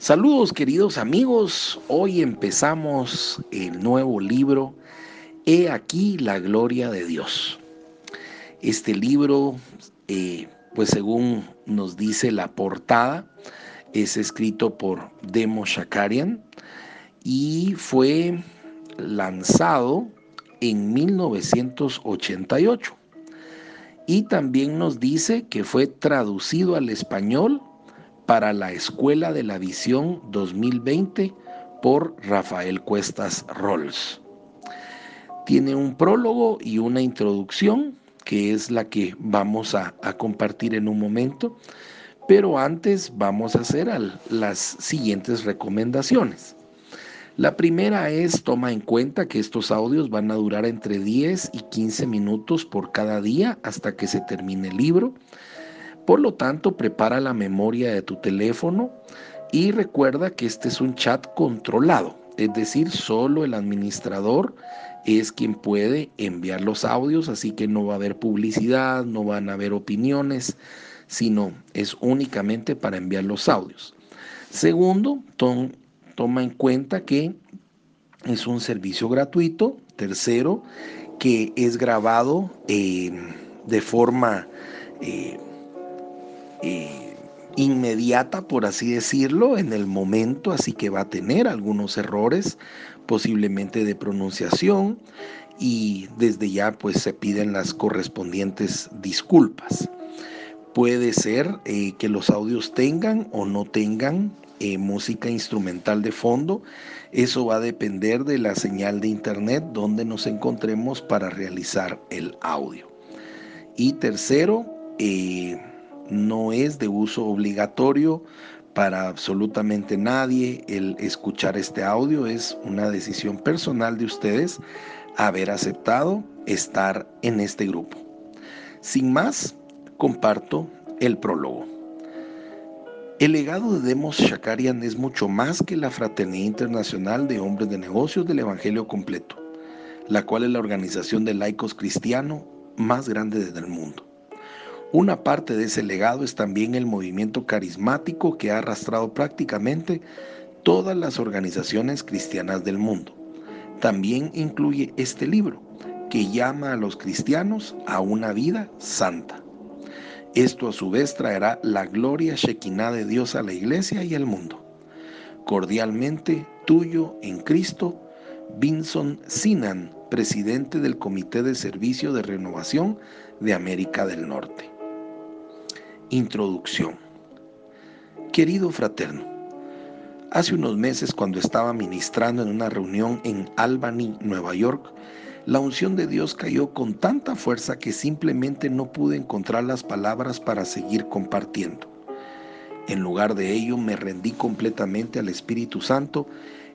Saludos queridos amigos, hoy empezamos el nuevo libro, He aquí la gloria de Dios. Este libro, eh, pues según nos dice la portada, es escrito por Demo Shakarian y fue lanzado en 1988. Y también nos dice que fue traducido al español para la Escuela de la Visión 2020 por Rafael Cuestas Rolls. Tiene un prólogo y una introducción que es la que vamos a, compartir en un momento, pero antes vamos a hacer las siguientes recomendaciones. La primera es toma en cuenta que estos audios van a durar entre 10 y 15 minutos por cada día hasta que se termine el libro por lo tanto, prepara la memoria de tu teléfono y recuerda que este es un chat controlado, es decir, solo el administrador es quien puede enviar los audios, así que no va a haber publicidad, no van a haber opiniones, sino es únicamente para enviar los audios. Segundo, toma en cuenta que es un servicio gratuito. Tercero, que es grabado eh, de forma eh, eh, inmediata, por así decirlo, en el momento, así que va a tener algunos errores, posiblemente de pronunciación, y desde ya pues se piden las correspondientes disculpas. Puede ser eh, que los audios tengan o no tengan eh, música instrumental de fondo. Eso va a depender de la señal de internet donde nos encontremos para realizar el audio. Y tercero, no es de uso obligatorio para absolutamente nadie el escuchar este audio, es una decisión personal de ustedes haber aceptado estar en este grupo. Sin más, comparto el prólogo. El legado de Demos Shakarian es mucho más que la Fraternidad Internacional de Hombres de Negocios del Evangelio Completo, la cual es la organización de laicos cristianos más grande del mundo. Una parte de ese legado es también el movimiento carismático que ha arrastrado prácticamente todas las organizaciones cristianas del mundo. También incluye este libro, que llama a los cristianos a una vida santa. Esto a su vez traerá la gloria shekinah de Dios a la iglesia y al mundo. Cordialmente tuyo en Cristo, Vinson Sinan, presidente del Comité de Servicio de Renovación de América del Norte. Introducción. Querido fraterno, hace unos meses cuando estaba ministrando en una reunión en Albany, Nueva York, la unción de Dios cayó con tanta fuerza que simplemente no pude encontrar las palabras para seguir compartiendo. En lugar de ello, me rendí completamente al Espíritu Santo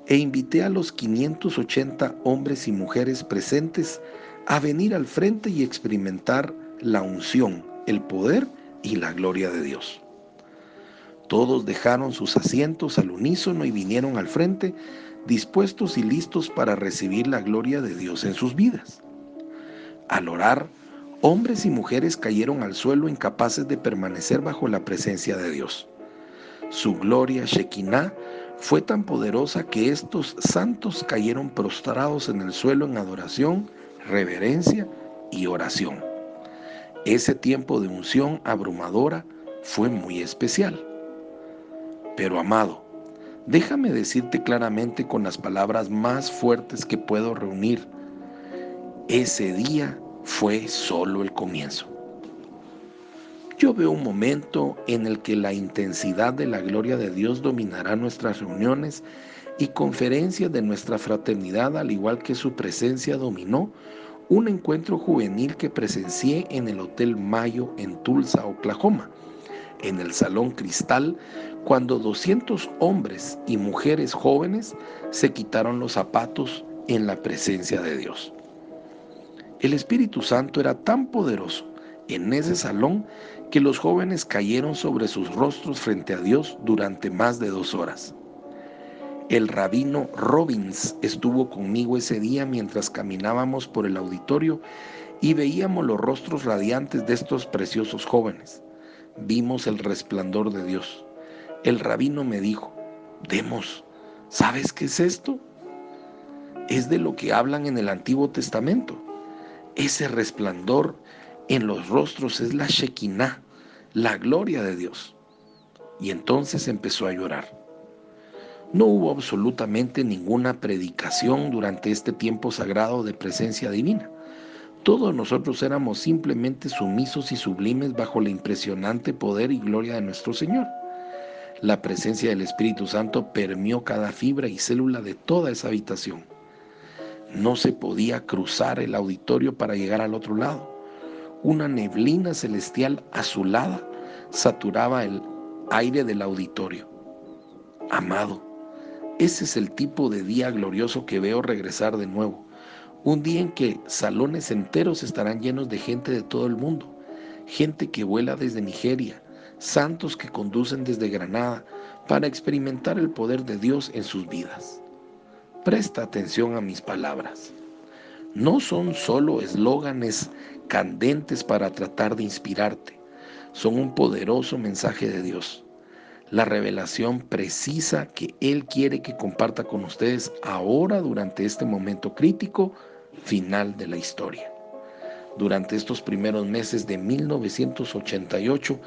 e invité a los 580 hombres y mujeres presentes a venir al frente y experimentar la unción, el poder y la gloria de Dios. Todos dejaron sus asientos al unísono y vinieron al frente, dispuestos y listos para recibir la gloria de Dios en sus vidas. Al orar, hombres y mujeres cayeron al suelo incapaces de permanecer bajo la presencia de Dios. Su gloria, Shekinah, fue tan poderosa que estos santos cayeron prostrados en el suelo en adoración, reverencia y oración. Ese tiempo de unción abrumadora fue muy especial. Pero amado, déjame decirte claramente con las palabras más fuertes que puedo reunir, ese día fue solo el comienzo. Yo veo un momento en el que la intensidad de la gloria de Dios dominará nuestras reuniones y conferencias de nuestra fraternidad, al igual que su presencia dominó un encuentro juvenil que presencié en el Hotel Mayo en Tulsa, Oklahoma, en el Salón Cristal, cuando 200 hombres y mujeres jóvenes se quitaron los zapatos en la presencia de Dios. El Espíritu Santo era tan poderoso en ese salón que los jóvenes cayeron sobre sus rostros frente a Dios durante más de dos horas. El rabino Robbins estuvo conmigo ese día mientras caminábamos por el auditorio y veíamos los rostros radiantes de estos preciosos jóvenes. Vimos el resplandor de Dios. El rabino me dijo, Demos, ¿sabes qué es esto? Es de lo que hablan en el Antiguo Testamento. Ese resplandor en los rostros es la Shekinah, la gloria de Dios. Y entonces empezó a llorar. No hubo absolutamente ninguna predicación durante este tiempo sagrado de presencia divina. Todos nosotros éramos simplemente sumisos y sublimes bajo el impresionante poder y gloria de nuestro Señor. La presencia del Espíritu Santo permeó cada fibra y célula de toda esa habitación. No se podía cruzar el auditorio para llegar al otro lado. Una neblina celestial azulada saturaba el aire del auditorio. Amado, ese es el tipo de día glorioso que veo regresar de nuevo un día en que salones enteros estarán llenos de gente de todo el mundo, gente que vuela desde Nigeria, santos que conducen desde Granada para experimentar el poder de Dios en sus vidas. Presta atención a mis palabras. No son solo eslóganes candentes para tratar de inspirarte, son un poderoso mensaje de Dios. La revelación precisa que Él quiere que comparta con ustedes ahora durante este momento crítico final de la historia. Durante estos primeros meses de 1988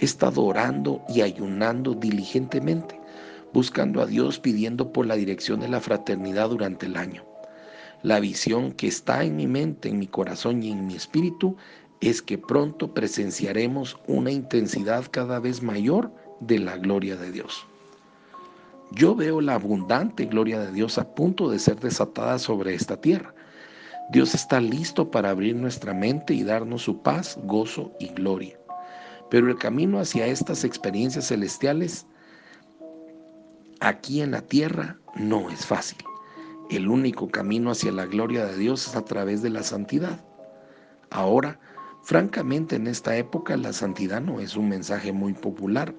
he estado orando y ayunando diligentemente, buscando a Dios pidiendo por la dirección de la fraternidad durante el año. La visión que está en mi mente, en mi corazón y en mi espíritu es que pronto presenciaremos una intensidad cada vez mayor de la gloria de Dios. Yo veo la abundante gloria de Dios a punto de ser desatada sobre esta tierra Dios está listo para abrir nuestra mente y darnos su paz, gozo y gloria. Pero el camino hacia estas experiencias celestiales aquí en la tierra no es fácil. El único camino hacia la gloria de Dios es a través de la santidad. Ahora, francamente en esta época la santidad no es un mensaje muy popular,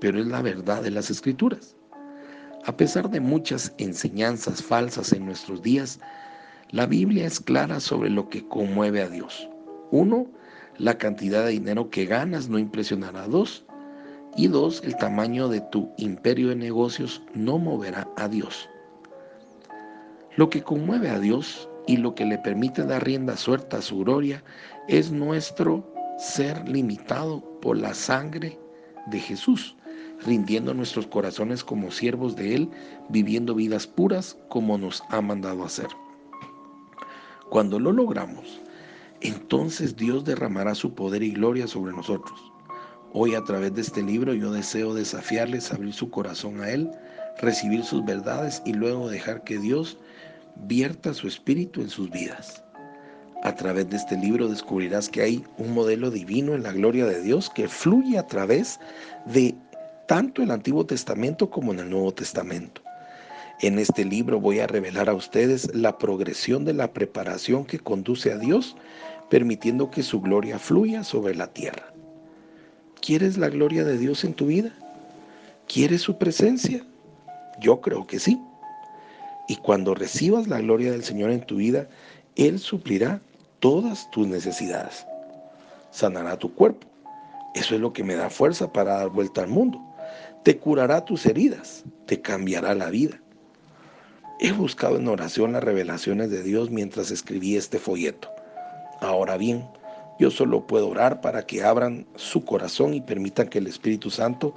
pero es la verdad de las escrituras. A pesar de muchas enseñanzas falsas en nuestros días, la Biblia es clara sobre lo que conmueve a Dios. Uno, la cantidad de dinero que ganas no impresionará a dos. Y dos, el tamaño de tu imperio de negocios no moverá a Dios. Lo que conmueve a Dios y lo que le permite dar rienda suelta a su gloria es nuestro ser limitado por la sangre de Jesús, rindiendo nuestros corazones como siervos de Él, viviendo vidas puras como nos ha mandado hacer. Cuando lo logramos, entonces Dios derramará su poder y gloria sobre nosotros. Hoy a través de este libro yo deseo desafiarles a abrir su corazón a Él, recibir sus verdades y luego dejar que Dios vierta su espíritu en sus vidas. A través de este libro descubrirás que hay un modelo divino en la gloria de Dios que fluye a través de tanto el Antiguo Testamento como en el Nuevo Testamento. En este libro voy a revelar a ustedes la progresión de la preparación que conduce a Dios, permitiendo que su gloria fluya sobre la tierra. ¿Quieres la gloria de Dios en tu vida? ¿Quieres su presencia? Yo creo que sí. Y cuando recibas la gloria del Señor en tu vida, Él suplirá todas tus necesidades. Sanará tu cuerpo. Eso es lo que me da fuerza para dar vuelta al mundo. Te curará tus heridas, te cambiará la vida. He buscado en oración las revelaciones de Dios mientras escribí este folleto. Ahora bien, yo solo puedo orar para que abran su corazón y permitan que el Espíritu Santo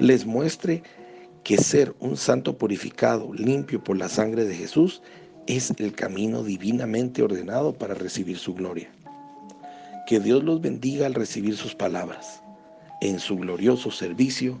les muestre que ser un santo purificado, limpio por la sangre de Jesús, es el camino divinamente ordenado para recibir su gloria. Que Dios los bendiga al recibir sus palabras. En su glorioso servicio,